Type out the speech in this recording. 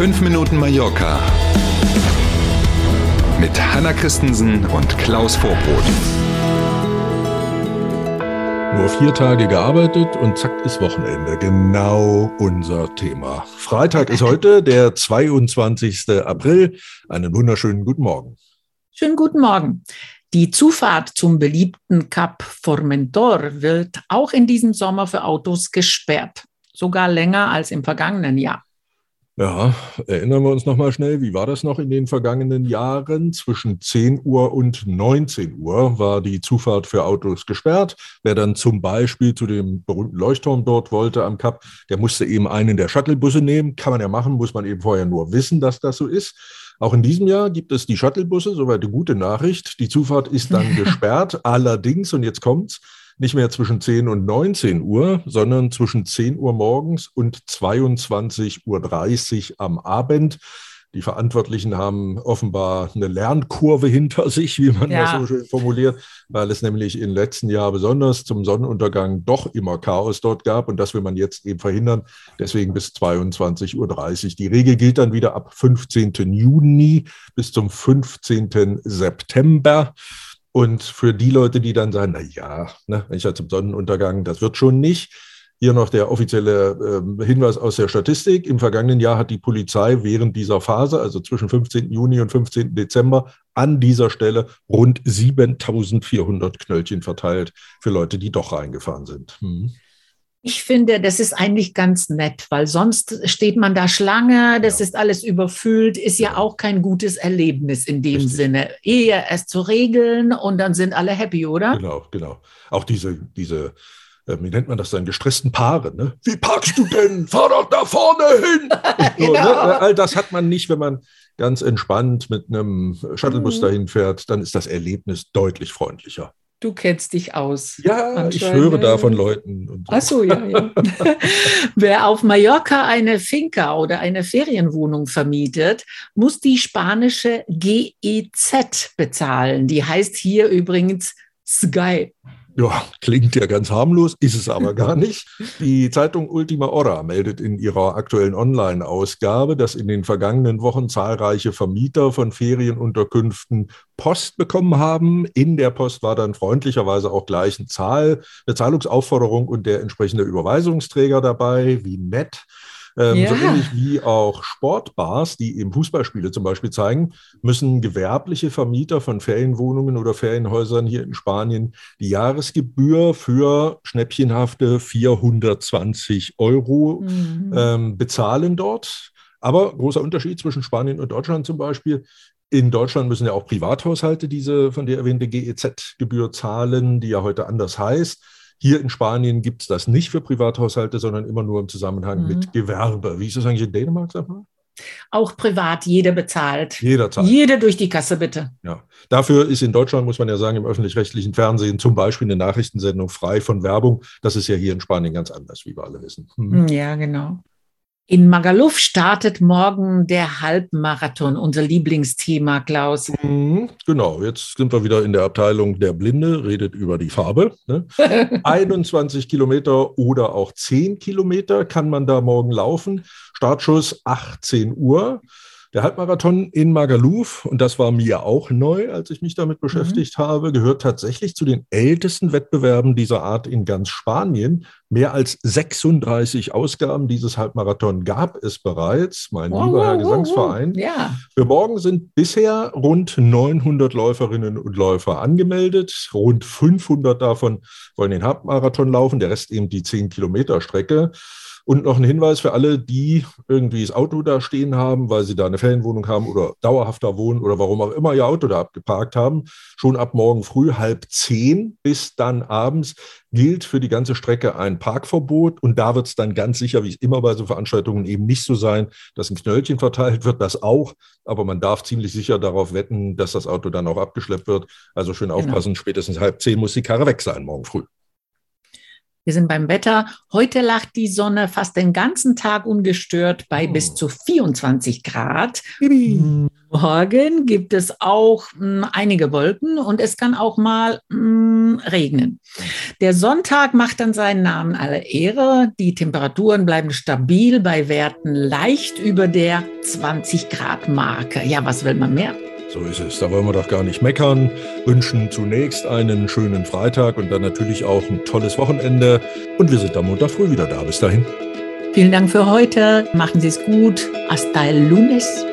5 Minuten Mallorca mit Hanna Christensen und Klaus Vorbrot. Nur vier Tage gearbeitet und zack ist Wochenende. Genau unser Thema. Freitag ist heute der 22. April. Einen wunderschönen guten Morgen. Schönen guten Morgen. Die Zufahrt zum beliebten Cap Formentor wird auch in diesem Sommer für Autos gesperrt. Sogar länger als im vergangenen Jahr. Ja, erinnern wir uns nochmal schnell, wie war das noch in den vergangenen Jahren? Zwischen 10 Uhr und 19 Uhr war die Zufahrt für Autos gesperrt. Wer dann zum Beispiel zu dem berühmten Leuchtturm dort wollte am Kap, der musste eben einen der Shuttlebusse nehmen. Kann man ja machen, muss man eben vorher nur wissen, dass das so ist. Auch in diesem Jahr gibt es die Shuttlebusse, soweit eine gute Nachricht. Die Zufahrt ist dann gesperrt. Allerdings, und jetzt kommt's, nicht mehr zwischen 10 und 19 Uhr, sondern zwischen 10 Uhr morgens und 22.30 Uhr am Abend. Die Verantwortlichen haben offenbar eine Lernkurve hinter sich, wie man ja. das so schön formuliert, weil es nämlich im letzten Jahr besonders zum Sonnenuntergang doch immer Chaos dort gab und das will man jetzt eben verhindern. Deswegen bis 22.30 Uhr. Die Regel gilt dann wieder ab 15. Juni bis zum 15. September. Und für die Leute, die dann sagen, na ja, ne, ich ja zum Sonnenuntergang, das wird schon nicht, hier noch der offizielle äh, Hinweis aus der Statistik. Im vergangenen Jahr hat die Polizei während dieser Phase, also zwischen 15. Juni und 15. Dezember, an dieser Stelle rund 7400 Knöllchen verteilt für Leute, die doch reingefahren sind. Hm. Ich finde, das ist eigentlich ganz nett, weil sonst steht man da Schlange, das ja. ist alles überfüllt, ist ja. ja. auch kein gutes Erlebnis in dem Richtig. Sinne. Eher es zu regeln und dann sind alle happy, oder? Genau, genau. Auch diese, diese äh, wie nennt man das dann, gestressten Paare. Ne? Wie parkst du denn? Fahr doch da vorne hin! so, ne? genau. ne? All das hat man nicht, wenn man ganz entspannt mit einem Shuttlebus mhm. dahin fährt, dann ist das Erlebnis deutlich freundlicher. Du kennst dich aus. Ja, ich höre da von Leuten. Und so. Ach so, ja, ja. Wer auf Mallorca eine Finca oder eine Ferienwohnung vermietet, muss die spanische GEZ bezahlen. Die heißt hier übrigens Sky. Ja, klingt ja ganz harmlos, ist es aber gar nicht. Die Zeitung Ultima Hora meldet in ihrer aktuellen Online-Ausgabe, dass in den vergangenen Wochen zahlreiche Vermieter von Ferienunterkünften Post bekommen haben. In der Post war dann freundlicherweise auch gleich eine Zahl, eine Zahlungsaufforderung und der entsprechende Überweisungsträger dabei, wie nett. Ähm, ja. So ähnlich wie auch Sportbars, die eben Fußballspiele zum Beispiel zeigen, müssen gewerbliche Vermieter von Ferienwohnungen oder Ferienhäusern hier in Spanien die Jahresgebühr für schnäppchenhafte 420 Euro mhm. ähm, bezahlen dort. Aber großer Unterschied zwischen Spanien und Deutschland zum Beispiel. In Deutschland müssen ja auch Privathaushalte diese von dir erwähnte GEZ-Gebühr zahlen, die ja heute anders heißt. Hier in Spanien gibt es das nicht für Privathaushalte, sondern immer nur im Zusammenhang mhm. mit Gewerbe. Wie ist das eigentlich in Dänemark, sag mal? Auch privat, jeder bezahlt. Jeder zahlt. Jeder durch die Kasse, bitte. Ja. Dafür ist in Deutschland, muss man ja sagen, im öffentlich-rechtlichen Fernsehen zum Beispiel eine Nachrichtensendung frei von Werbung. Das ist ja hier in Spanien ganz anders, wie wir alle wissen. Hm. Ja, genau. In Magaluf startet morgen der Halbmarathon, unser Lieblingsthema, Klaus. Mhm, genau, jetzt sind wir wieder in der Abteilung der Blinde, redet über die Farbe. Ne? 21 Kilometer oder auch 10 Kilometer kann man da morgen laufen. Startschuss 18 Uhr. Der Halbmarathon in Magaluf, und das war mir auch neu, als ich mich damit mhm. beschäftigt mhm. habe, gehört tatsächlich zu den ältesten Wettbewerben dieser Art in ganz Spanien. Mehr als 36 Ausgaben dieses Halbmarathon gab es bereits, mein oh, lieber Herr Gesangsverein. Ja. Für morgen sind bisher rund 900 Läuferinnen und Läufer angemeldet. Rund 500 davon wollen den Halbmarathon laufen, der Rest eben die 10 Kilometer Strecke. Und noch ein Hinweis für alle, die irgendwie das Auto da stehen haben, weil sie da eine Ferienwohnung haben oder dauerhafter wohnen oder warum auch immer ihr Auto da abgeparkt haben. Schon ab morgen früh halb zehn bis dann abends gilt für die ganze Strecke ein Parkverbot. Und da wird es dann ganz sicher, wie es immer bei so Veranstaltungen eben nicht so sein, dass ein Knöllchen verteilt wird, das auch. Aber man darf ziemlich sicher darauf wetten, dass das Auto dann auch abgeschleppt wird. Also schön genau. aufpassen, genau. spätestens halb zehn muss die Karre weg sein morgen früh. Wir sind beim Wetter. Heute lacht die Sonne fast den ganzen Tag ungestört bei oh. bis zu 24 Grad. Bibi. Morgen gibt es auch mh, hm, einige Wolken und es kann auch mal mh, hm, regnen. Der Sonntag macht dann seinen Namen alle Ehre. Die Temperaturen bleiben stabil bei Werten leicht über der 20 Grad Marke. Ja, was will man mehr? So ist es. Da wollen wir doch gar nicht meckern. Wünschen zunächst einen schönen Freitag und dann natürlich auch ein tolles Wochenende. Und wir sind am Montag früh wieder da. Bis dahin. Vielen Dank für heute. Machen Sie es gut. Hasta el lunes.